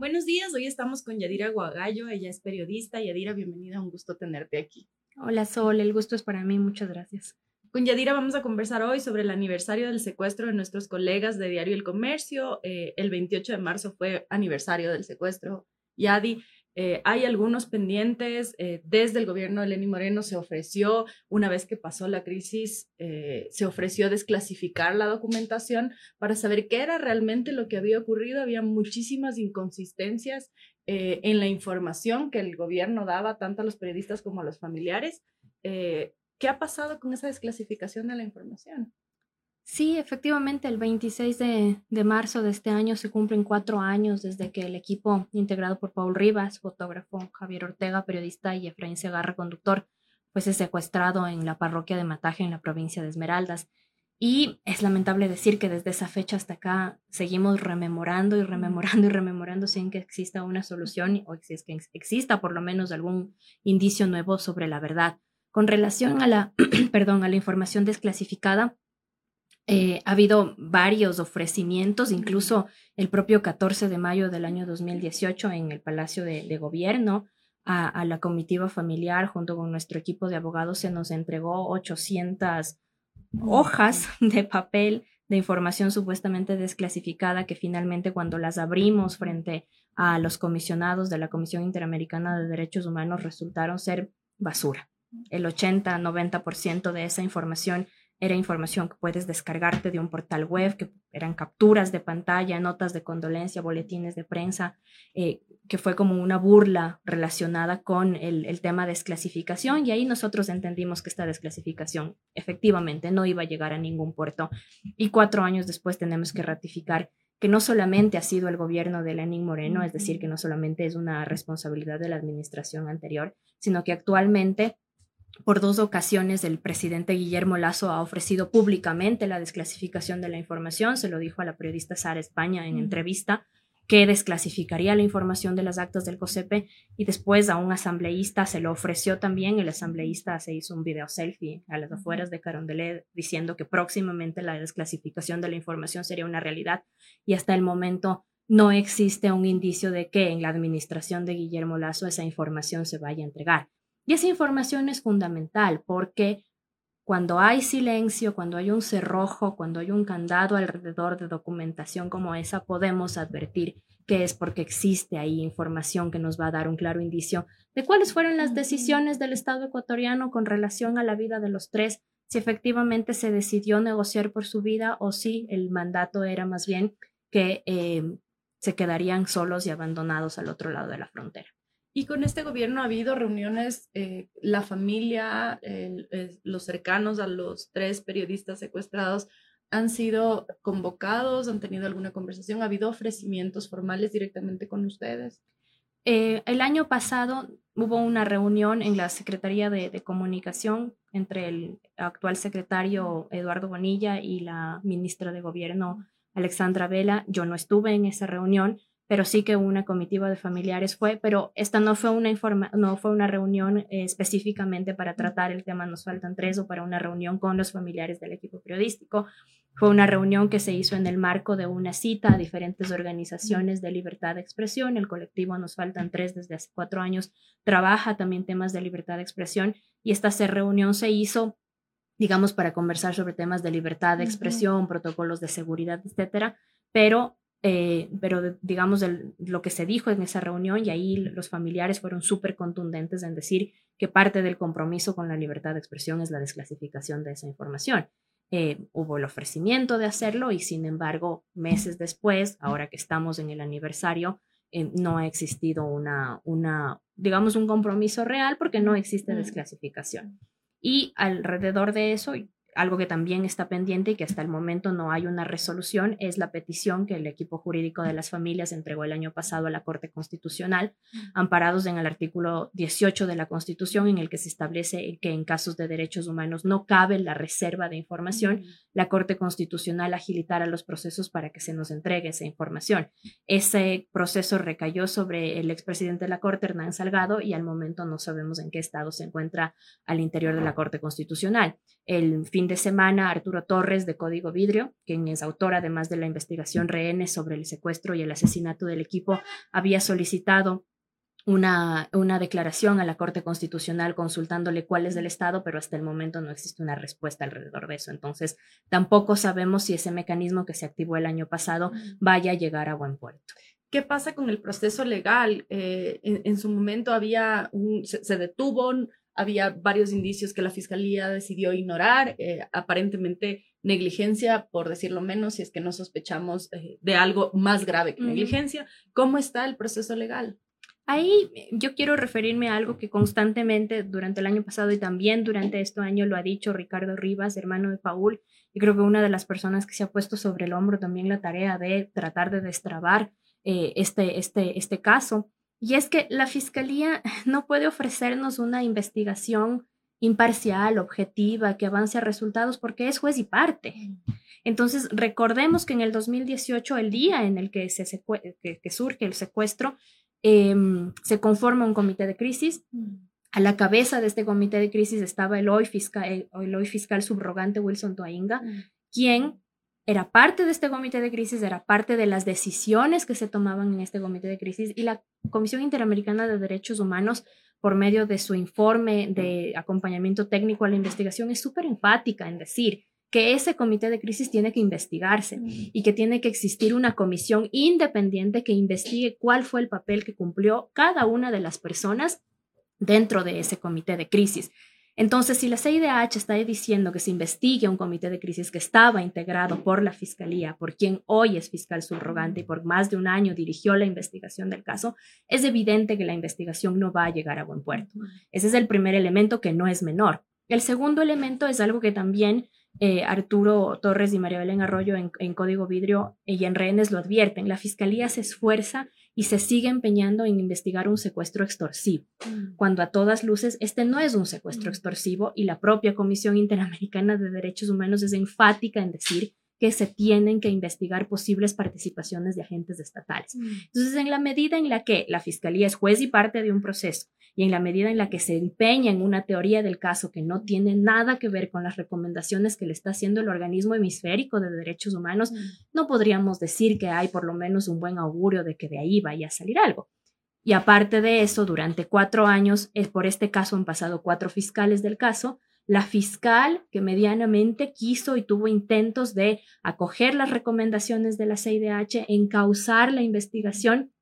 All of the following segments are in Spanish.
Buenos días, hoy estamos con Yadira Guagallo, ella es periodista. Yadira, bienvenida, un gusto tenerte aquí. Hola Sol, el gusto es para mí, muchas gracias. Con Yadira vamos a conversar hoy sobre el aniversario del secuestro de nuestros colegas de Diario El Comercio. Eh, el 28 de marzo fue aniversario del secuestro. Yadi, eh, hay algunos pendientes. Eh, desde el gobierno de Lenín Moreno se ofreció, una vez que pasó la crisis, eh, se ofreció desclasificar la documentación para saber qué era realmente lo que había ocurrido. Había muchísimas inconsistencias en la información que el gobierno daba tanto a los periodistas como a los familiares. ¿Qué ha pasado con esa desclasificación de la información? Sí, efectivamente, el 26 de, de, marzo de este año se cumplen cuatro años desde que el equipo integrado por Paul Rivas, fotógrafo, Javier Ortega, periodista, y Efraín Segarra, conductor, fuese secuestrado en la parroquia de Mataje, en la provincia de Esmeraldas. Y es lamentable decir que desde esa fecha hasta acá seguimos rememorando y rememorando y rememorando sin que exista una solución o si es que exista por lo menos algún indicio nuevo sobre la verdad. Con relación a la, perdón, a la información desclasificada, eh, ha habido varios ofrecimientos, incluso el propio 14 de mayo del año 2018 en el Palacio de, Gobierno. A, la comitiva familiar, junto con nuestro equipo de abogados, se nos entregó 800 hojas de papel de información supuestamente desclasificada que finalmente cuando las abrimos frente a los comisionados de la Comisión Interamericana de Derechos Humanos resultaron ser basura. El 80-90% de esa información era información que puedes descargarte de un portal web, que eran capturas de pantalla, notas de condolencia, boletines de prensa, eh, que fue como una burla relacionada con el, el, tema de desclasificación y ahí nosotros entendimos que esta desclasificación efectivamente no iba a llegar a ningún puerto. Y cuatro años después tenemos que ratificar que no solamente ha sido el gobierno de Lenín Moreno, es decir, que no solamente es una responsabilidad de la administración anterior, sino que actualmente por dos ocasiones el presidente Guillermo Lazo ha ofrecido públicamente la desclasificación de la información, se lo dijo a la periodista Sara España en entrevista, que desclasificaría la información de las actas del COSEPE y después a un asambleísta se lo ofreció también, el asambleísta se hizo un video selfie a las afueras de Carondelet diciendo que próximamente la desclasificación de la información sería una realidad y hasta el momento no existe un indicio de que en la administración de Guillermo Lazo esa información se vaya a entregar. Y esa información es fundamental porque cuando hay silencio, cuando hay un cerrojo, cuando hay un candado alrededor de documentación como esa, podemos advertir que es porque existe ahí información que nos va a dar un claro indicio de cuáles fueron las decisiones del Estado ecuatoriano con relación a la vida de los tres, si efectivamente se decidió negociar por su vida o si el mandato era más bien que eh, se quedarían solos y abandonados al otro lado de la frontera. Y con este gobierno ha habido reuniones, eh, la familia, los cercanos a los tres periodistas secuestrados han sido convocados, han tenido alguna conversación, ha habido ofrecimientos formales directamente con ustedes. Eh, el año pasado hubo una reunión en la Secretaría de, de, Comunicación entre el actual secretario Eduardo Bonilla y la ministra de Gobierno Alexandra Vela. Yo no estuve en esa reunión, pero sí que una comitiva de familiares fue, pero esta no fue una, informa no fue una reunión eh, específicamente para tratar el tema Nos faltan tres o para una reunión con los familiares del equipo periodístico. Fue una reunión que se hizo en el marco de una cita a diferentes organizaciones de libertad de expresión. El colectivo Nos faltan tres desde hace cuatro años trabaja también temas de libertad de expresión y esta reunión se hizo digamos, para conversar sobre temas de libertad de expresión, protocolos de seguridad, etcétera, pero eh, pero digamos lo que se dijo en esa reunión y ahí los familiares fueron súper contundentes en decir que parte del compromiso con la libertad de expresión es la desclasificación de esa información. Eh, hubo el ofrecimiento de hacerlo y sin embargo meses después, ahora que estamos en el aniversario, eh, no ha existido una, una, digamos, un compromiso real porque no existe desclasificación. Y alrededor de eso, algo que también está pendiente y que hasta el momento no hay una resolución es la petición que el equipo jurídico de las familias entregó el año pasado a la Corte Constitucional, amparados en el artículo 18 de la Constitución, en el que se establece que en casos de derechos humanos no cabe la reserva de información, la Corte Constitucional agilitara los procesos para que se nos entregue esa información. Ese proceso recayó sobre el expresidente de la Corte, Hernán Salgado, y al momento no sabemos en qué estado se encuentra al interior de la Corte Constitucional. El fin de semana, Arturo Torres de Código Vidrio, quien es autor además de la investigación rehenes sobre el secuestro y el asesinato del equipo, había solicitado una, una declaración a la Corte Constitucional consultándole cuál es del Estado, pero hasta el momento no existe una respuesta alrededor de eso. Entonces, tampoco sabemos si ese mecanismo que se activó el año pasado vaya a llegar a buen puerto. ¿Qué pasa con el proceso legal? Eh, en, su momento había un, se, detuvo, había varios indicios que la fiscalía decidió ignorar, eh, aparentemente negligencia, por decirlo menos, si es que no sospechamos eh, de algo más grave que negligencia. ¿Cómo está el proceso legal? Ahí yo quiero referirme a algo que constantemente durante el año pasado y también durante este año lo ha dicho Ricardo Rivas, hermano de Paul, y creo que una de las personas que se ha puesto sobre el hombro también la tarea de tratar de destrabar eh, este, este, este caso. Y es que la Fiscalía no puede ofrecernos una investigación imparcial, objetiva, que avance a resultados porque es juez y parte. Entonces, recordemos que en el 2018, el día en el que, se que surge el secuestro, Em, se conforma un comité de crisis. Mm. A la cabeza de este comité de crisis estaba el hoy fiscal, el, hoy fiscal subrogante Wilson Toainga, mm. quien era parte de este comité de crisis, era parte de las decisiones que se tomaban en este comité de crisis y la Comisión Interamericana de Derechos Humanos, por medio de su informe de acompañamiento técnico a la investigación, es súper enfática en decir que ese comité de crisis tiene que investigarse y que tiene que existir una comisión independiente que investigue cuál fue el papel que cumplió cada una de las personas dentro de ese comité de crisis. Entonces, si la CIDH está diciendo que se investigue un comité de crisis que estaba integrado por la Fiscalía, por quien hoy es fiscal subrogante y por más de un año dirigió la investigación del caso, es evidente que la investigación no va a llegar a buen puerto. Ese es el primer elemento que no es menor. El segundo elemento es algo que también eh, Arturo Torres y María Belén Arroyo en, Código Vidrio y en Rehenes lo advierten. La Fiscalía se esfuerza y se sigue empeñando en investigar un secuestro extorsivo, mm. cuando a todas luces este no es un secuestro mm. extorsivo y la propia Comisión Interamericana de Derechos Humanos es enfática en decir que se tienen que investigar posibles participaciones de agentes estatales. Mm. Entonces, en la medida en la que la Fiscalía es juez y parte de un proceso y en la medida en la que se empeña en una teoría del caso que no tiene nada que ver con las recomendaciones que le está haciendo el organismo hemisférico de derechos humanos, mm. no podríamos decir que hay por lo menos un buen augurio de que de ahí vaya a salir algo. Y aparte de eso, durante cuatro años, es por este caso han pasado cuatro fiscales del caso, la fiscal que medianamente quiso y tuvo intentos de acoger las recomendaciones de la CIDH, encauzar la investigación,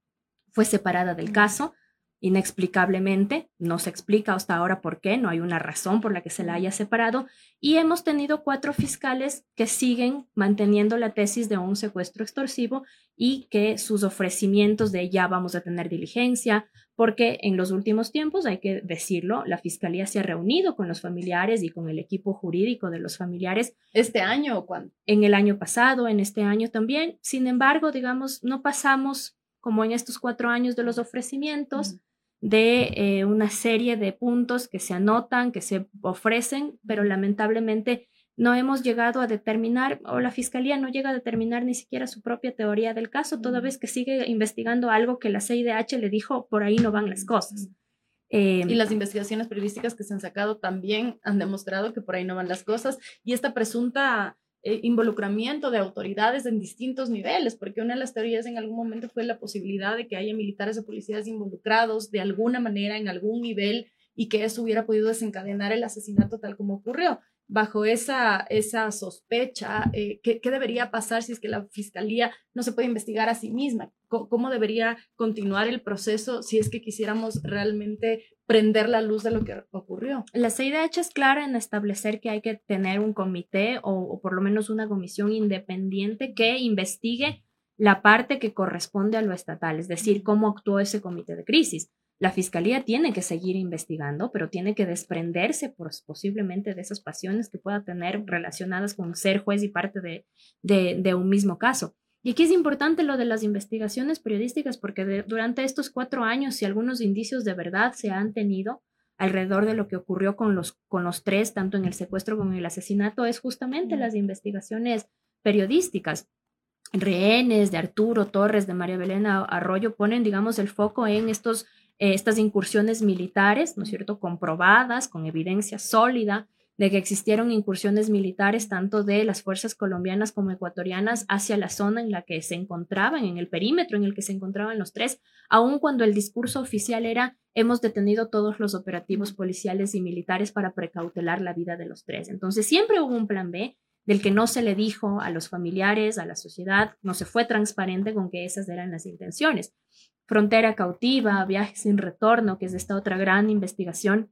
fue separada del caso inexplicablemente, no se explica hasta ahora por qué, no hay una razón por la que se la haya separado, y hemos tenido cuatro fiscales que siguen manteniendo la tesis de un secuestro extorsivo y que sus ofrecimientos de ya vamos a tener diligencia, porque en los últimos tiempos, hay que decirlo, la fiscalía se ha reunido con los familiares y con el equipo jurídico de los familiares. ¿Este año o cuándo? En el año pasado, en este año también. Sin embargo, digamos, no pasamos como en estos cuatro años de los ofrecimientos de eh, una serie de puntos que se anotan, que se ofrecen, pero lamentablemente no hemos llegado a determinar, o la Fiscalía no llega a determinar ni siquiera su propia teoría del caso, toda vez que sigue investigando algo que la CIDH le dijo, por ahí no van las cosas. y em, las investigaciones periodísticas que se han sacado también han demostrado que por ahí no van las cosas. Y esta presunta eh, involucramiento de autoridades en distintos niveles, porque una de las teorías en algún momento fue la posibilidad de que haya militares o policías involucrados de alguna manera en algún nivel y que eso hubiera podido desencadenar el asesinato tal como ocurrió bajo esa, esa sospecha, eh, ¿qué, debería pasar si es que la fiscalía no se puede investigar a sí misma? ¿Cómo, debería continuar el proceso si es que quisiéramos realmente prender la luz de lo que ocurrió? La CIDH es clara en establecer que hay que tener un comité o, o por lo menos una comisión independiente que investigue la parte que corresponde a lo estatal, es decir, cómo actuó ese comité de crisis. La fiscalía tiene que seguir investigando, pero tiene que desprenderse posiblemente de esas pasiones que pueda tener relacionadas con ser juez y parte de, de, un mismo caso. Y aquí es importante lo de las investigaciones periodísticas porque durante estos cuatro años, si algunos indicios de verdad se han tenido alrededor de lo que ocurrió con los, con los tres, tanto en el secuestro como en el asesinato, es justamente las investigaciones periodísticas rehenes de Arturo Torres, de María Belén Arroyo, ponen, digamos, el foco en estos eh, estas incursiones militares, ¿no es cierto?, comprobadas, con evidencia sólida de que existieron incursiones militares tanto de las fuerzas colombianas como ecuatorianas hacia la zona en la que se encontraban, en el perímetro en el que se encontraban los tres, aun cuando el discurso oficial era hemos detenido todos los operativos policiales y militares para precautelar la vida de los tres. Entonces siempre hubo un plan B del que no se le dijo a los familiares, a la sociedad, no se fue transparente con que esas eran las intenciones. Frontera cautiva, viaje sin retorno, que es esta otra gran investigación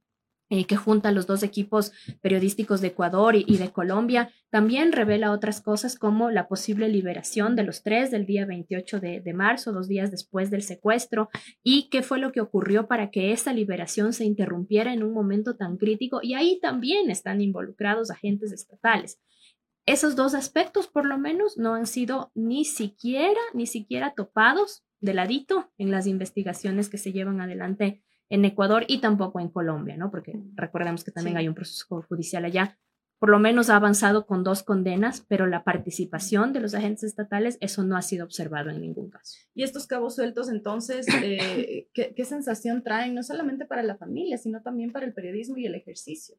eh, que junta los dos equipos periodísticos de Ecuador y, de Colombia, también revela otras cosas como la posible liberación de los tres del día 28 de, marzo, dos días después del secuestro, y qué fue lo que ocurrió para que esa liberación se interrumpiera en un momento tan crítico. Y ahí también están involucrados agentes estatales. Esos dos aspectos, por lo menos, no han sido ni siquiera, ni siquiera topados de ladito en las investigaciones que se llevan adelante en Ecuador y tampoco en Colombia, ¿no? Porque recordemos que también hay un proceso judicial allá. Por lo menos ha avanzado con dos condenas, pero la participación de los agentes estatales, eso no ha sido observado en ningún caso. Y estos cabos sueltos, entonces, eh, ¿qué, ¿qué sensación traen, no solamente para la familia, sino también para el periodismo y el ejercicio?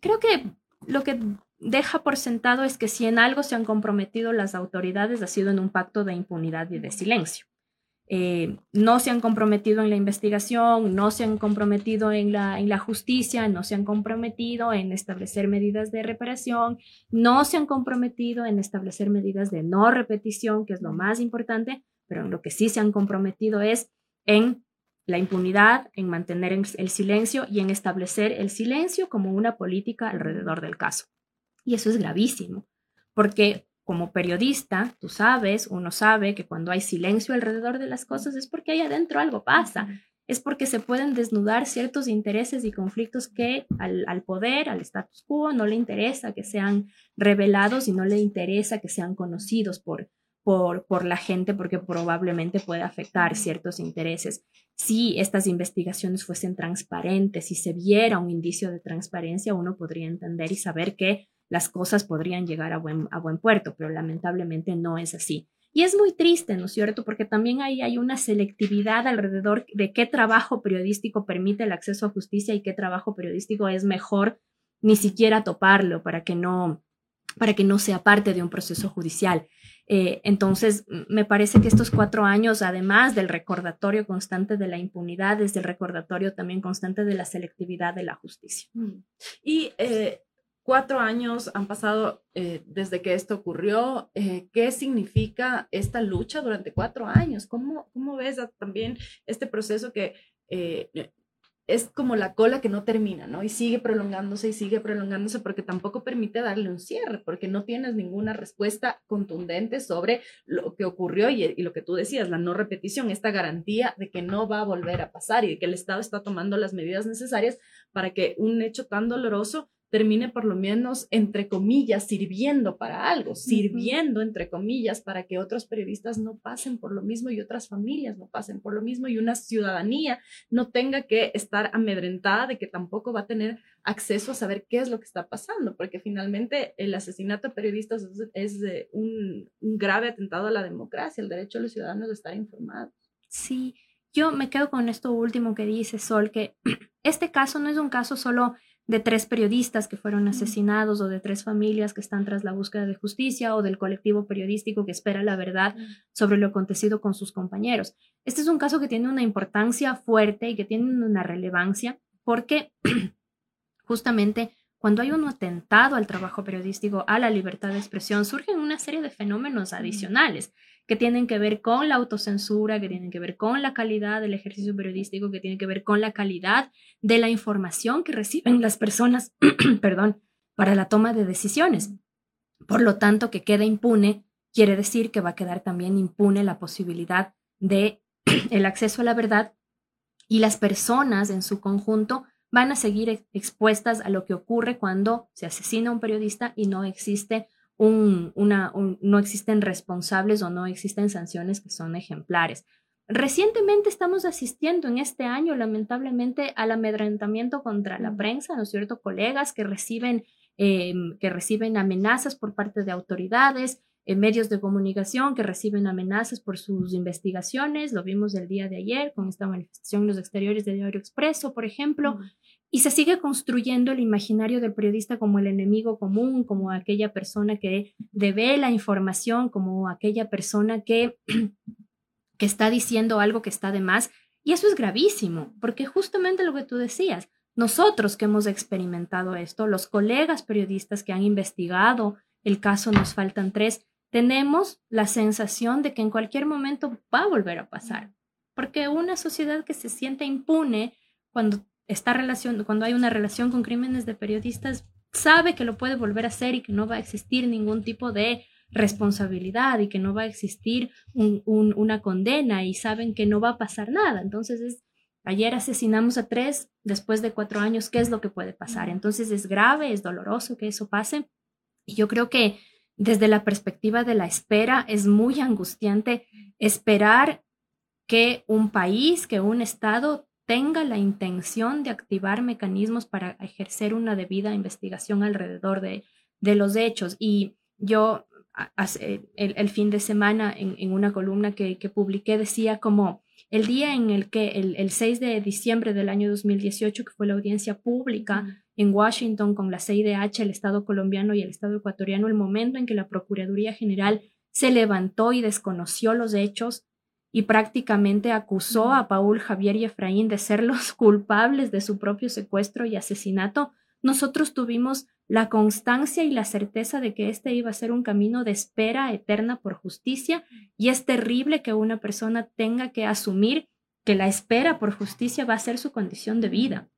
Creo que lo que deja por sentado es que si en algo se han comprometido las autoridades ha sido en un pacto de impunidad y de silencio. Eh, no se han comprometido en la investigación, no se han comprometido en la, en la justicia, no se han comprometido en establecer medidas de reparación, no se han comprometido en establecer medidas de no repetición, que es lo más importante, pero en lo que sí se han comprometido es en la impunidad, en mantener el silencio y en establecer el silencio como una política alrededor del caso. Y eso es gravísimo, porque como periodista, tú sabes, uno sabe que cuando hay silencio alrededor de las cosas es porque ahí adentro algo pasa, es porque se pueden desnudar ciertos intereses y conflictos que al, poder, al status quo, no le interesa que sean revelados y no le interesa que sean conocidos por, por, por la gente porque probablemente puede afectar ciertos intereses. Si estas investigaciones fuesen transparentes, si se viera un indicio de transparencia, uno podría entender y saber que las cosas podrían llegar a buen, puerto, pero lamentablemente no es así. Y es muy triste, ¿no es cierto? Porque también ahí hay una selectividad alrededor de qué trabajo periodístico permite el acceso a justicia y qué trabajo periodístico es mejor ni siquiera toparlo para que no, para que no sea parte de un proceso judicial. Eh, entonces, me parece que estos cuatro años, además del recordatorio constante de la impunidad, es el recordatorio también constante de la selectividad de la justicia. Mm. Y eh, Cuatro años han pasado eh, desde que esto ocurrió. Eh, ¿Qué significa esta lucha durante cuatro años? ¿Cómo, cómo ves también este proceso que eh, es como la cola que no termina, ¿no? Y sigue prolongándose y sigue prolongándose porque tampoco permite darle un cierre, porque no tienes ninguna respuesta contundente sobre lo que ocurrió y, y, lo que tú decías, la no repetición, esta garantía de que no va a volver a pasar y de que el Estado está tomando las medidas necesarias para que un hecho tan doloroso termine por lo menos, entre comillas, sirviendo para algo, sirviendo, entre comillas, para que otros periodistas no pasen por lo mismo y otras familias no pasen por lo mismo y una ciudadanía no tenga que estar amedrentada de que tampoco va a tener acceso a saber qué es lo que está pasando, porque finalmente el asesinato de periodistas es, un, un grave atentado a la democracia, el derecho de los ciudadanos de estar informados. Sí, yo me quedo con esto último que dice Sol, que este caso no es un caso solo de tres periodistas que fueron asesinados o de tres familias que están tras la búsqueda de justicia o del colectivo periodístico que espera la verdad sobre lo acontecido con sus compañeros. Este es un caso que tiene una importancia fuerte y que tiene una relevancia porque justamente cuando hay un atentado al trabajo periodístico, a la libertad de expresión, surgen una serie de fenómenos adicionales que tienen que ver con la autocensura, que tienen que ver con la calidad del ejercicio periodístico, que tienen que ver con la calidad de la información que reciben las personas, perdón, para la toma de decisiones. Por lo tanto, que queda impune quiere decir que va a quedar también impune la posibilidad de el acceso a la verdad y las personas en su conjunto van a seguir expuestas a lo que ocurre cuando se asesina a un periodista y no existe un, una, no existen responsables o no existen sanciones que son ejemplares. Recientemente estamos asistiendo en este año, lamentablemente, al amedrentamiento contra la prensa, ¿no es cierto? Colegas que reciben, em, que reciben amenazas por parte de autoridades, en medios de comunicación que reciben amenazas por sus investigaciones. Lo vimos el día de ayer con esta manifestación en los exteriores de Diario Expreso, por ejemplo. Y se sigue construyendo el imaginario del periodista como el enemigo común, como aquella persona que la información, como aquella persona que, que está diciendo algo que está de más. Y eso es gravísimo, porque justamente lo que tú decías, nosotros que hemos experimentado esto, los colegas periodistas que han investigado el caso Nos Faltan Tres, tenemos la sensación de que en cualquier momento va a volver a pasar, porque una sociedad que se siente impune cuando esta relación, cuando hay una relación con crímenes de periodistas, sabe que lo puede volver a hacer y que no va a existir ningún tipo de responsabilidad y que no va a existir una condena y saben que no va a pasar nada. Entonces, es, ayer asesinamos a tres, después de cuatro años, ¿qué es lo que puede pasar? Entonces, es grave, es doloroso que eso pase. Y yo creo que desde la perspectiva de la espera, es muy angustiante esperar que un país, que un Estado tenga la intención de activar mecanismos para ejercer una debida investigación alrededor de, de los hechos. Y yo el, el, fin de semana en, una columna que, que, publiqué decía como el día en el que el, el, 6 de diciembre del año 2018, que fue la audiencia pública en Washington con la CIDH, el Estado colombiano y el Estado ecuatoriano, el momento en que la Procuraduría General se levantó y desconoció los hechos, y prácticamente acusó a Paul, Javier y Efraín de ser los culpables de su propio secuestro y asesinato, nosotros tuvimos la constancia y la certeza de que este iba a ser un camino de espera eterna por justicia y es terrible que una persona tenga que asumir que la espera por justicia va a ser su condición de vida.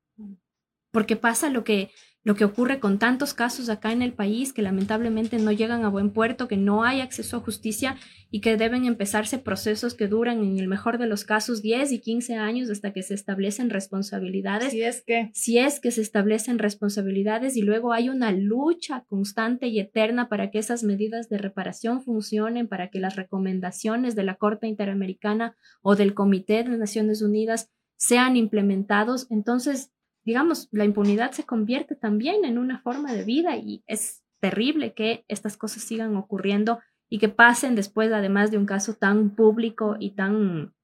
Porque pasa lo que lo que ocurre con tantos casos acá en el país que lamentablemente no llegan a buen puerto, que no hay acceso a justicia y que deben empezarse procesos que duran en el mejor de los casos 10 y 15 años hasta que se establecen responsabilidades. Si es que. Si es que se establecen responsabilidades y luego hay una lucha constante y eterna para que esas medidas de reparación funcionen, para que las recomendaciones de la Corte Interamericana o del Comité de Naciones Unidas sean implementados. Entonces, digamos, la impunidad se convierte también en una forma de vida y es terrible que estas cosas sigan ocurriendo y que pasen después, además de un caso tan público y tan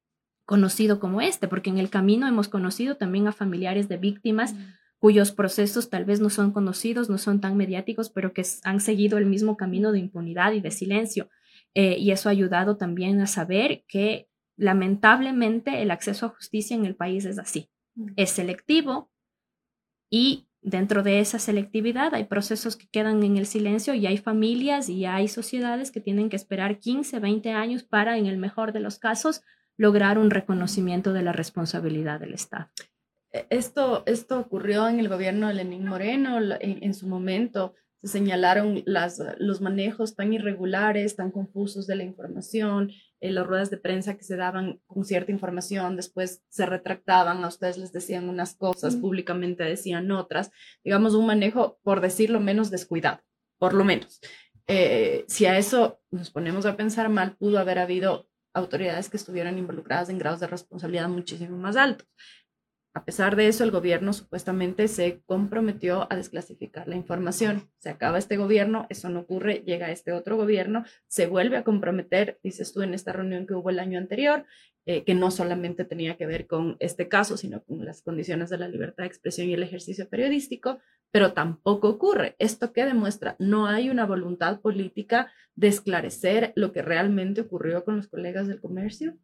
conocido como este, porque en el camino hemos conocido también a familiares de víctimas cuyos procesos tal vez no son conocidos, no son tan mediáticos, pero que han seguido el mismo camino de impunidad y de silencio. Eh, y eso ha ayudado también a saber que lamentablemente el acceso a justicia en el país es así. Es selectivo, y dentro de esa selectividad hay procesos que quedan en el silencio y hay familias y hay sociedades que tienen que esperar 15, 20 años para, en el mejor de los casos, lograr un reconocimiento de la responsabilidad del Estado. E, esto, esto ocurrió en el gobierno de Lenín Moreno en, su momento. Se señalaron las, los manejos tan irregulares, tan confusos de la información, en las ruedas de prensa que se daban con cierta información, después se retractaban, a ustedes les decían unas cosas, públicamente decían otras, digamos un manejo, por decirlo menos, descuidado, por lo menos. Eh, si a eso nos ponemos a pensar mal, pudo haber habido autoridades que estuvieran involucradas en grados de responsabilidad muchísimo más altos. A pesar de eso, el gobierno supuestamente se comprometió a desclasificar la información. Se acaba este gobierno, eso no ocurre, llega este otro gobierno, se vuelve a comprometer, dices tú en esta reunión que hubo el año anterior, eh, que no solamente tenía que ver con este caso, sino con las condiciones de la libertad de expresión y el ejercicio periodístico, pero tampoco ocurre. ¿Esto qué demuestra? No hay una voluntad política de esclarecer lo que realmente ocurrió con los colegas del comercio.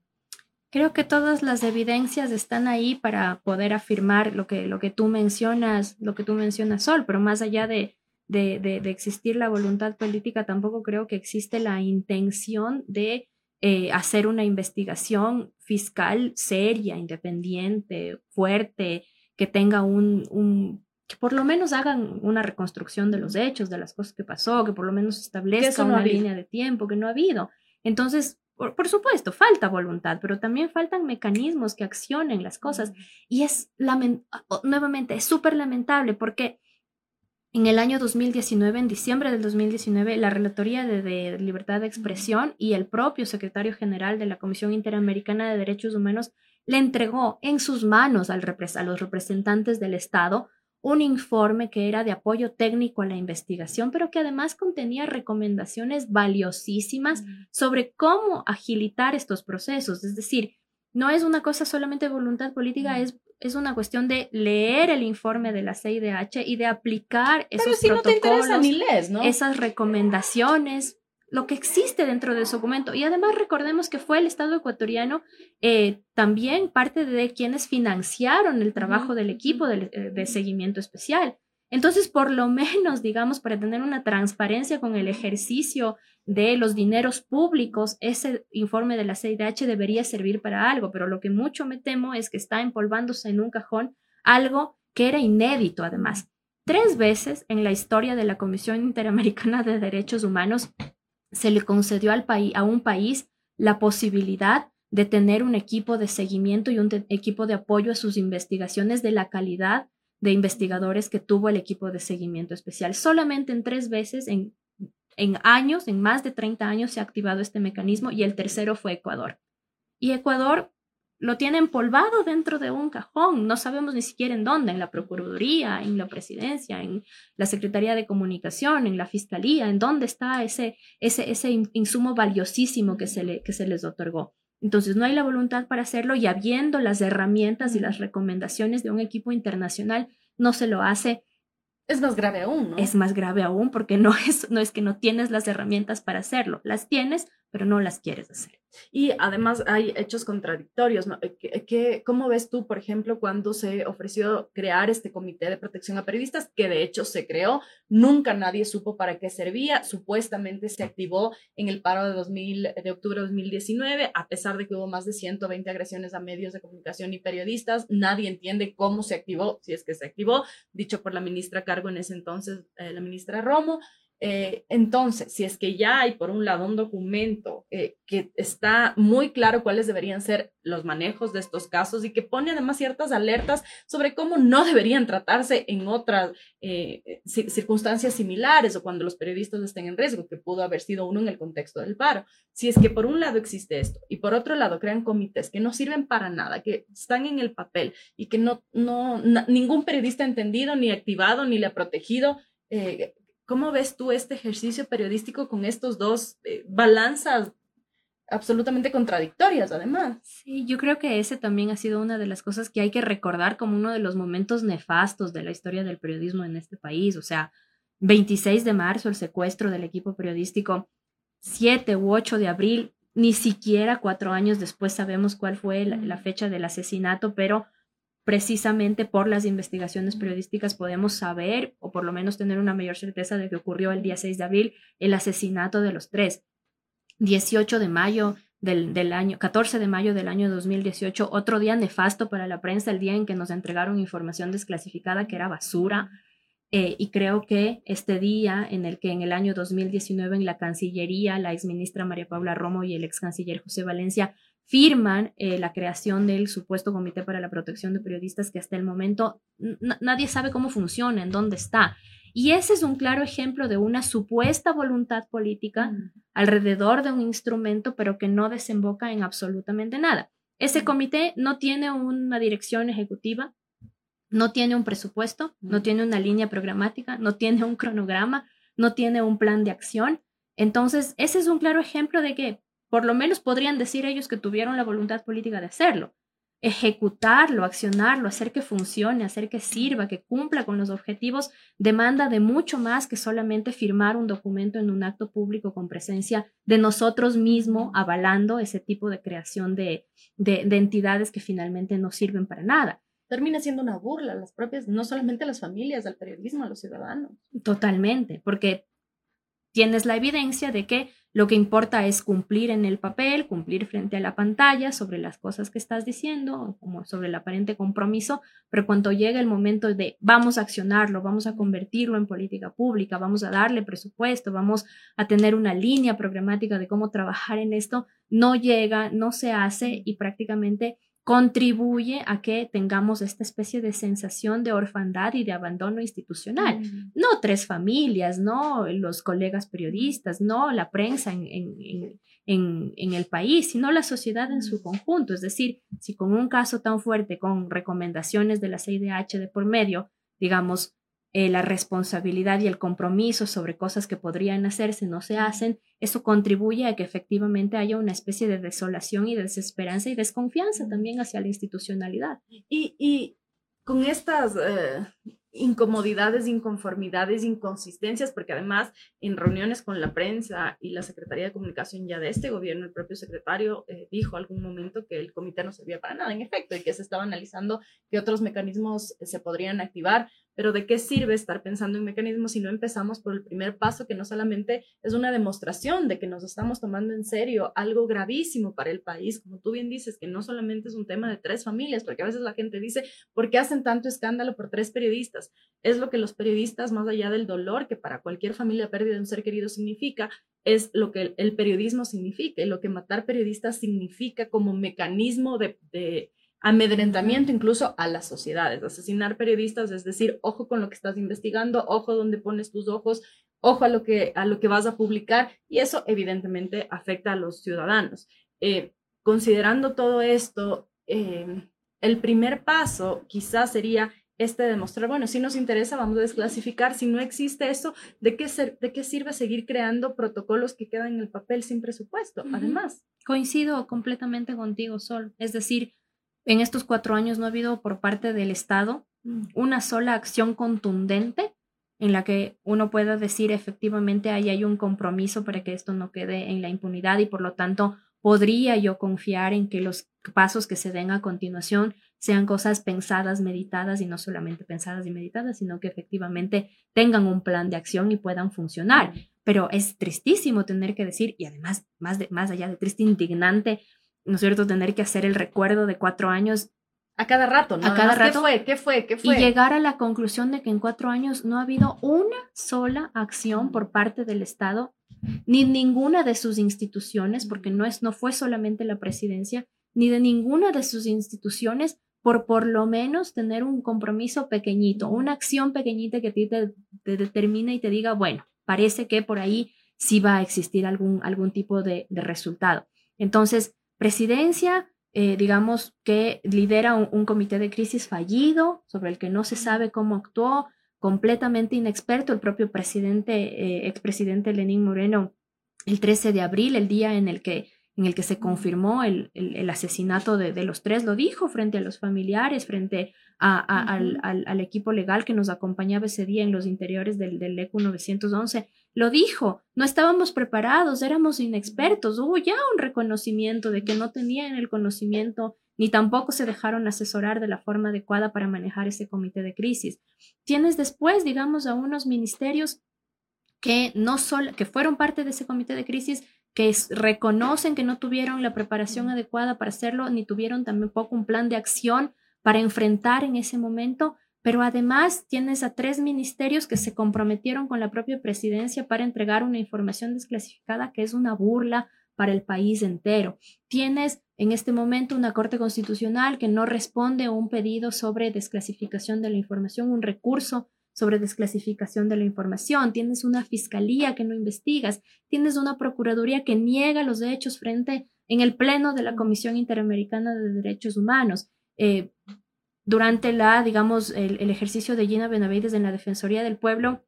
Creo que todas las evidencias están ahí para poder afirmar lo que, lo que tú mencionas, lo que tú mencionas, Sol, pero más allá de, de, de, existir la voluntad política, tampoco creo que existe la intención de eh, hacer una investigación fiscal seria, independiente, fuerte, que tenga un, un, que por lo menos hagan una reconstrucción de los hechos, de las cosas que pasó, que por lo menos establezca una línea de tiempo que no ha habido. Entonces, por, supuesto, falta voluntad, pero también faltan mecanismos que accionen las cosas. Y es, nuevamente, es súper lamentable porque en el año 2019, en diciembre del 2019, la Relatoría de, Libertad de Expresión y el propio secretario general de la Comisión Interamericana de Derechos Humanos le entregó en sus manos al a los representantes del Estado un informe que era de apoyo técnico a la investigación, pero que además contenía recomendaciones valiosísimas sobre cómo agilitar estos procesos. Es decir, no es una cosa solamente de voluntad política, es, es una cuestión de leer el informe de la CIDH y de aplicar esos protocolos, esas recomendaciones, lo que existe dentro de ese documento. Y además recordemos que fue el Estado ecuatoriano eh, también parte de quienes financiaron el trabajo del equipo de, eh, de seguimiento especial. Entonces, por lo menos, digamos, para tener una transparencia con el ejercicio de los dineros públicos, ese informe de la CIDH debería servir para algo, pero lo que mucho me temo es que está empolvándose en un cajón algo que era inédito, además. Tres veces en la historia de la Comisión Interamericana de Derechos Humanos se le concedió al país, a un país la posibilidad de tener un equipo de seguimiento y un equipo de apoyo a sus investigaciones de la calidad de investigadores que tuvo el equipo de seguimiento especial. Solamente en tres veces, en, en años, en más de 30 años, se ha activado este mecanismo y el tercero fue Ecuador. Y Ecuador lo tiene empolvado dentro de un cajón, no sabemos ni siquiera en dónde, en la Procuraduría, en la Presidencia, en la Secretaría de Comunicación, en la Fiscalía, en dónde está ese, ese, ese insumo valiosísimo que se, le, que se les otorgó. Entonces, no hay la voluntad para hacerlo y habiendo las herramientas y las recomendaciones de un equipo internacional, no se lo hace. Es más grave aún, ¿no? Es más grave aún porque no es, no es que no tienes las herramientas para hacerlo. Las tienes, pero no las quieres hacer. Y además hay hechos contradictorios. ¿no? Eh, ¿Qué, cómo ves tú, por ejemplo, cuando se ofreció crear este comité de protección a periodistas, que de hecho se creó, nunca nadie supo para qué servía, supuestamente se activó en el paro de, 2000, de octubre de 2019, a pesar de que hubo más de 120 agresiones a medios de comunicación y periodistas, nadie entiende cómo se activó, si es que se activó, dicho por la ministra Cargo en ese entonces, eh, la ministra Romo. Eh, entonces, si es que ya hay por un lado un documento eh, que está muy claro cuáles deberían ser los manejos de estos casos y que pone además ciertas alertas sobre cómo no deberían tratarse en otras eh, circunstancias similares o cuando los periodistas estén en riesgo, que pudo haber sido uno en el contexto del paro. Si es que por un lado existe esto y por otro lado crean comités que no sirven para nada, que están en el papel y que no, no ningún periodista entendido ni activado ni le ha protegido eh, ¿Cómo ves tú este ejercicio periodístico con estos dos eh, balanzas absolutamente contradictorias, además? Sí, yo creo que ese también ha sido una de las cosas que hay que recordar como uno de los momentos nefastos de la historia del periodismo en este país. O sea, 26 de marzo, el secuestro del equipo periodístico, 7 u 8 de abril, ni siquiera cuatro años después sabemos cuál fue la fecha del asesinato, pero precisamente por las investigaciones periodísticas podemos saber o por lo menos tener una mayor certeza de que ocurrió el día 6 de abril el asesinato de los tres. 18 de mayo del, año, 14 de mayo del año 2018, otro día nefasto para la prensa, el día en que nos entregaron información desclasificada que era basura. Eh, y creo que este día en el que en el año 2019 en la Cancillería, la exministra María Paula Romo y el ex canciller José Valencia firman eh, la creación del supuesto Comité para la Protección de Periodistas que hasta el momento nadie sabe cómo funciona, en dónde está. Y ese es un claro ejemplo de una supuesta voluntad política mm. alrededor de un instrumento, pero que no desemboca en absolutamente nada. Ese comité no tiene una dirección ejecutiva, no tiene un presupuesto, no tiene una línea programática, no tiene un cronograma, no tiene un plan de acción. Entonces, ese es un claro ejemplo de que por lo menos podrían decir ellos que tuvieron la voluntad política de hacerlo. Ejecutarlo, accionarlo, hacer que funcione, hacer que sirva, que cumpla con los objetivos, demanda de mucho más que solamente firmar un documento en un acto público con presencia de nosotros mismos avalando ese tipo de creación de, de, entidades que finalmente no sirven para nada termina siendo una burla a las propias, no solamente a las familias, al periodismo, a los ciudadanos. Totalmente, porque tienes la evidencia de que lo que importa es cumplir en el papel, cumplir frente a la pantalla sobre las cosas que estás diciendo, como sobre el aparente compromiso, pero cuando llega el momento de vamos a accionarlo, vamos a convertirlo en política pública, vamos a darle presupuesto, vamos a tener una línea programática de cómo trabajar en esto, no llega, no se hace y prácticamente contribuye a que tengamos esta especie de sensación de orfandad y de abandono institucional. Mm. No tres familias, no los colegas periodistas, no la prensa en, en, en, el país, sino la sociedad en su conjunto. Es decir, si con un caso tan fuerte, con recomendaciones de la CIDH de por medio, digamos, eh, la responsabilidad y el compromiso sobre cosas que podrían hacerse no se hacen, eso contribuye a que efectivamente haya una especie de desolación y desesperanza y desconfianza también hacia la institucionalidad. Y, y con estas eh, incomodidades, inconformidades, inconsistencias, porque además en reuniones con la prensa y la Secretaría de Comunicación ya de este gobierno, el propio secretario eh, dijo algún momento que el comité no servía para nada, en efecto, y que se estaba analizando qué otros mecanismos se podrían activar pero ¿de qué sirve estar pensando en mecanismos si no empezamos por el primer paso, que no solamente es una demostración de que nos estamos tomando en serio algo gravísimo para el país, como tú bien dices, que no solamente es un tema de tres familias, porque a veces la gente dice, ¿por qué hacen tanto escándalo por tres periodistas? Es lo que los periodistas, más allá del dolor que para cualquier familia pérdida de un ser querido significa, es lo que el, periodismo significa y lo que matar periodistas significa como mecanismo de amedrentamiento incluso a las sociedades. Asesinar periodistas es decir, ojo con lo que estás investigando, ojo donde pones tus ojos, ojo a lo que, a lo que vas a publicar y eso evidentemente afecta a los ciudadanos. Eh, considerando todo esto, em, el primer paso quizás sería este demostrar, bueno, si nos interesa, vamos a desclasificar, si no existe eso, ¿de qué, de qué sirve seguir creando protocolos que quedan en el papel sin presupuesto? Además. Coincido completamente contigo, Sol. Es decir, en estos cuatro años no ha habido por parte del Estado mm. una sola acción contundente en la que uno pueda decir efectivamente ahí hay un compromiso para que esto no quede en la impunidad y por lo tanto podría yo confiar en que los pasos que se den a continuación sean cosas pensadas, meditadas y no solamente pensadas y meditadas, sino que efectivamente tengan un plan de acción y puedan funcionar. Pero es tristísimo tener que decir, y además, más, de, más allá de triste, indignante, ¿no es cierto?, tener que hacer el recuerdo de cuatro años. A cada rato, ¿no? A cada rato. ¿Qué fue? ¿Qué fue? ¿Qué fue? Y llegar a la conclusión de que en cuatro años no ha habido una sola acción por parte del Estado, ni ninguna de sus instituciones, porque no, es, no fue solamente la presidencia, ni de ninguna de sus instituciones por por lo menos tener un compromiso pequeñito, una acción pequeñita que te, te, determine y te diga, bueno, parece que por ahí sí va a existir algún, algún tipo de, de resultado. Entonces, presidencia, eh, digamos, que lidera un, comité de crisis fallido, sobre el que no se sabe cómo actuó, completamente inexperto, el propio presidente, eh, expresidente Lenín Moreno, el 13 de abril, el día en el que en el que se confirmó el, el, asesinato de, de, los tres, lo dijo frente a los familiares, frente a, al, al, equipo legal que nos acompañaba ese día en los interiores del, del ECU 911. Lo dijo, no estábamos preparados, éramos inexpertos, hubo ya un reconocimiento de que no tenían el conocimiento ni tampoco se dejaron asesorar de la forma adecuada para manejar ese comité de crisis. Tienes después, digamos, a unos ministerios que no solo que fueron parte de ese comité de crisis que reconocen que no tuvieron la preparación adecuada para hacerlo, ni tuvieron tampoco un plan de acción para enfrentar en ese momento, pero además tienes a tres ministerios que se comprometieron con la propia presidencia para entregar una información desclasificada que es una burla para el país entero. Tienes en este momento una Corte Constitucional que no responde a un pedido sobre desclasificación de la información, un recurso sobre desclasificación de la información, tienes una fiscalía que no investigas, tienes una procuraduría que niega los hechos frente en el pleno de la Comisión Interamericana de Derechos Humanos. Eh, durante la, digamos, el, ejercicio de Gina Benavides en la Defensoría del Pueblo,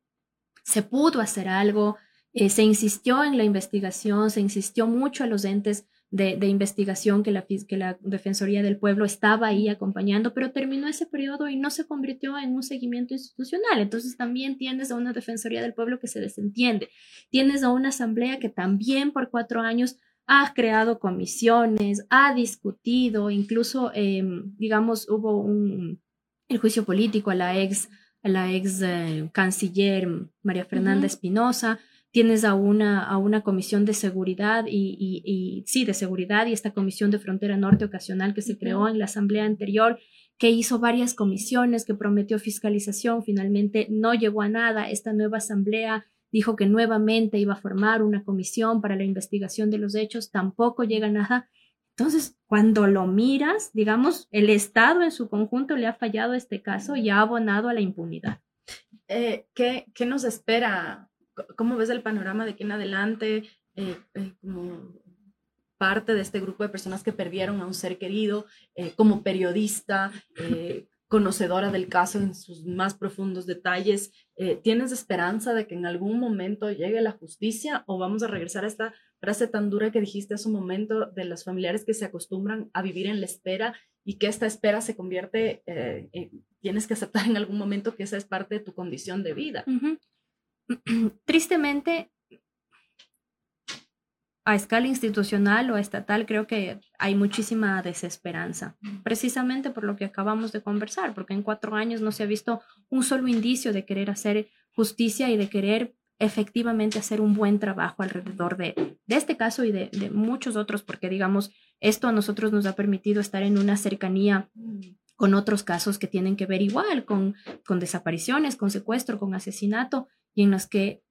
se pudo hacer algo, eh, se insistió en la investigación, se insistió mucho a los entes de, investigación que la, que la Defensoría del Pueblo estaba ahí acompañando, pero terminó ese periodo y no se convirtió en un seguimiento institucional. Entonces también tienes a una Defensoría del Pueblo que se desentiende. Tienes a una Asamblea que también por cuatro años ha creado comisiones, ha discutido, incluso, em, digamos, hubo un el juicio político a la ex, a la ex eh, canciller María Fernanda Espinosa, tienes a una, a una comisión de seguridad y, y, sí, de seguridad y esta comisión de frontera norte ocasional que se creó en la asamblea anterior, que hizo varias comisiones, que prometió fiscalización, finalmente no llegó a nada. Esta nueva asamblea dijo que nuevamente iba a formar una comisión para la investigación de los hechos, tampoco llega nada. Entonces, cuando lo miras, digamos, el Estado en su conjunto le ha fallado este caso y ha abonado a la impunidad. Eh, ¿qué, ¿Qué nos espera ¿Cómo ves el panorama de aquí en adelante eh, eh, como parte de este grupo de personas que perdieron a un ser querido, como periodista? conocedora del caso en sus más profundos detalles. Eh, ¿Tienes esperanza de que en algún momento llegue la justicia o vamos a regresar a esta frase tan dura que dijiste hace un momento de los familiares que se acostumbran a vivir en la espera y que esta espera se convierte, eh, en, tienes que aceptar en algún momento que esa es parte de tu condición de vida? Tristemente, a escala institucional o estatal creo que hay muchísima desesperanza, precisamente por lo que acabamos de conversar, porque en cuatro años no se ha visto un solo indicio de querer hacer justicia y de querer efectivamente hacer un buen trabajo alrededor de, de este caso y de, muchos otros, porque digamos, esto a nosotros nos ha permitido estar en una cercanía con otros casos que tienen que ver igual, con, con desapariciones, con secuestro, con asesinato, y en los que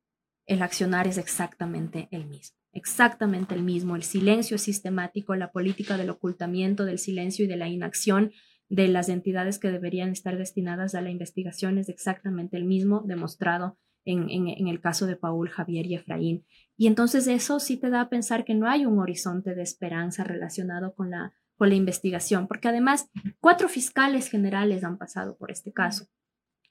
el accionar es exactamente el mismo exactamente el mismo. El silencio sistemático, la política del ocultamiento, del silencio y de la inacción de las entidades que deberían estar destinadas a la investigación es exactamente el mismo, demostrado en, en, el caso de Paul, Javier y Efraín. Y entonces eso sí te da a pensar que no hay un horizonte de esperanza relacionado con la, con la investigación, porque además cuatro fiscales generales han pasado por este caso.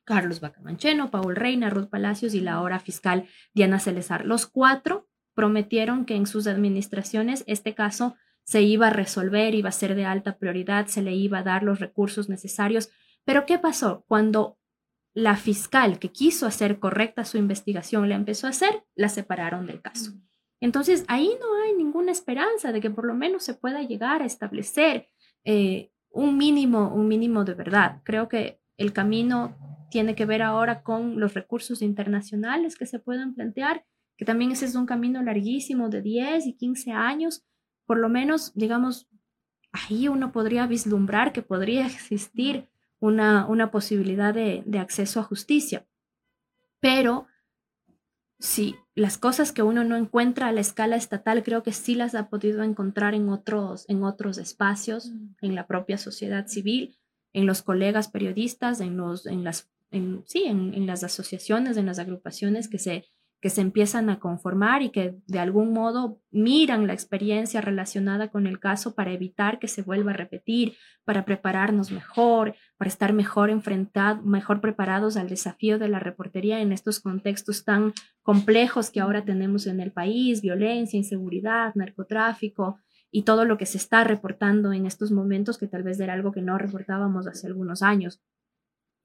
Carlos Bacamancheno, Paul Reina, Ruth Palacios y la ahora fiscal Diana Celezar. Los cuatro prometieron que en sus administraciones este caso se iba a resolver, iba a ser de alta prioridad, se le iba a dar los recursos necesarios. Pero ¿qué pasó? Cuando la fiscal que quiso hacer correcta su investigación la empezó a hacer, la separaron del caso. Entonces, ahí no hay ninguna esperanza de que por lo menos se pueda llegar a establecer eh, un mínimo, un mínimo de verdad. Creo que el camino tiene que ver ahora con los recursos internacionales que se puedan plantear que también ese es un camino larguísimo de 10 y 15 años, por lo menos, digamos, ahí uno podría vislumbrar que podría existir una, una posibilidad de, de acceso a justicia. Pero sí, las cosas que uno no encuentra a la escala estatal, creo que sí las ha podido encontrar en otros, en otros espacios, en la propia sociedad civil, en los colegas periodistas, en, los, en las, en, sí, en, en las asociaciones, en las agrupaciones que se que se empiezan a conformar y que de algún modo miran la experiencia relacionada con el caso para evitar que se vuelva a repetir, para prepararnos mejor, para estar mejor enfrentados, mejor preparados al desafío de la reportería en estos contextos tan complejos que ahora tenemos en el país, violencia, inseguridad, narcotráfico y todo lo que se está reportando en estos momentos que tal vez era algo que no reportábamos hace algunos años.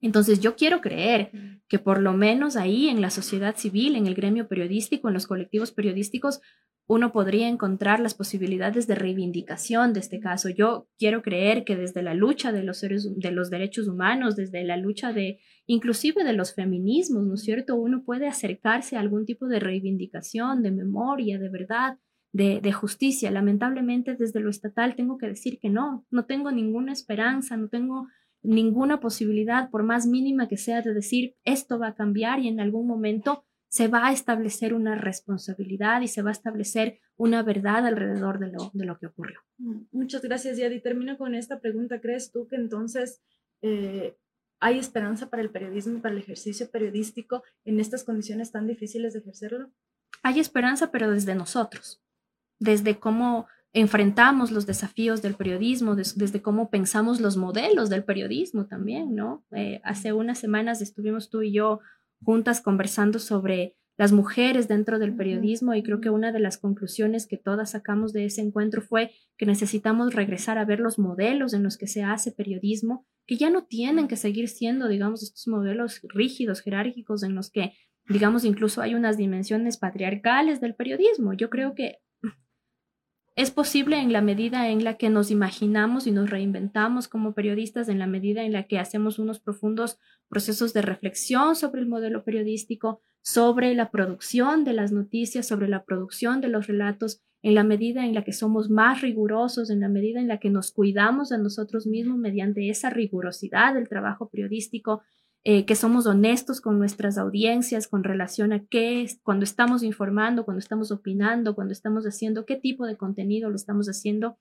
Entonces yo quiero creer que por lo menos ahí en la sociedad civil, en el gremio periodístico, en los colectivos periodísticos, uno podría encontrar las posibilidades de reivindicación de este caso. Yo quiero creer que desde la lucha de los, seres, de los derechos humanos, desde la lucha de inclusive de los feminismos, ¿no es cierto? Uno puede acercarse a algún tipo de reivindicación, de memoria, de verdad, de, de, justicia. Lamentablemente desde lo estatal tengo que decir que no, no tengo ninguna esperanza, no tengo ninguna posibilidad, por más mínima que sea, de decir esto va a cambiar y en algún momento se va a establecer una responsabilidad y se va a establecer una verdad alrededor de lo, de lo que ocurrió. Mm, muchas gracias, Yadi. Termino con esta pregunta. ¿Crees tú que entonces eh, hay esperanza para el periodismo y para el ejercicio periodístico en estas condiciones tan difíciles de ejercerlo? Hay esperanza, pero desde nosotros, desde cómo enfrentamos los desafíos del periodismo, desde cómo pensamos los modelos del periodismo también, ¿no? Eh, hace unas semanas estuvimos tú y yo juntas conversando sobre las mujeres dentro del periodismo y creo que una de las conclusiones que todas sacamos de ese encuentro fue que necesitamos regresar a ver los modelos en los que se hace periodismo, que ya no tienen que seguir siendo, digamos, estos modelos rígidos, jerárquicos, en los que, digamos, incluso hay unas dimensiones patriarcales del periodismo. Yo creo que es posible en la medida en la que nos imaginamos y nos reinventamos como periodistas, en la medida en la que hacemos unos profundos procesos de reflexión sobre el modelo periodístico, sobre la producción de las noticias, sobre la producción de los relatos, en la medida en la que somos más rigurosos, en la medida en la que nos cuidamos a nosotros mismos mediante esa rigurosidad del trabajo periodístico, eh, que somos honestos con nuestras audiencias con relación a qué cuando estamos informando, cuando estamos opinando, cuando estamos haciendo, qué tipo de contenido lo estamos haciendo.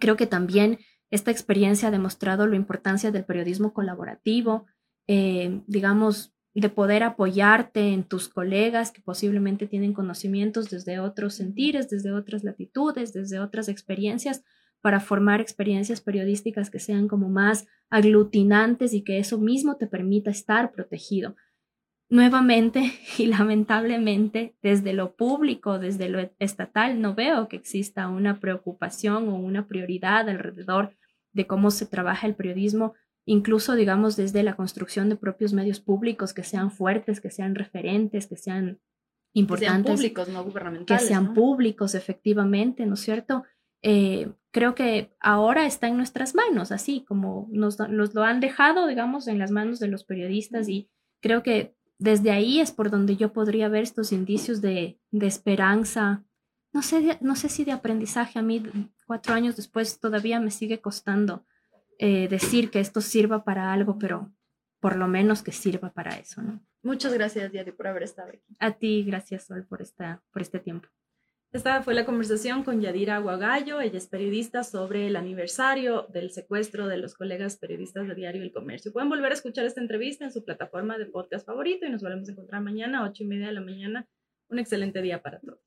Creo que también esta experiencia ha demostrado la importancia del periodismo colaborativo, eh, digamos, de poder apoyarte en tus colegas que posiblemente tienen conocimientos desde otros sentires, desde otras latitudes, desde otras experiencias, para formar experiencias periodísticas que sean como más aglutinantes y que eso mismo te permita estar protegido. Nuevamente y lamentablemente, desde lo público, desde lo estatal, no veo que exista una preocupación o una prioridad alrededor de cómo se trabaja el periodismo, incluso, digamos, desde la construcción de propios medios públicos que sean fuertes, que sean referentes, que sean importantes. Que sean públicos, no gubernamentales. Que sean públicos, efectivamente, ¿no es cierto? Eh, creo que ahora está en nuestras manos, así como nos, nos, lo han dejado, digamos, en las manos de los periodistas y creo que desde ahí es por donde yo podría ver estos indicios de, de esperanza. No sé, no sé si de aprendizaje a mí cuatro años después todavía me sigue costando eh, decir que esto sirva para algo, pero por lo menos que sirva para eso, ¿no? Muchas gracias, Yadi, por haber estado aquí. A ti, gracias, Sol, por, esta, por este tiempo. Esta fue la conversación con Yadira Aguagallo. Ella es periodista sobre el aniversario del secuestro de los colegas periodistas de Diario El Comercio. Pueden volver a escuchar esta entrevista en su plataforma de podcast favorito y nos volvemos a encontrar mañana a ocho y media de la mañana. Un excelente día para todos.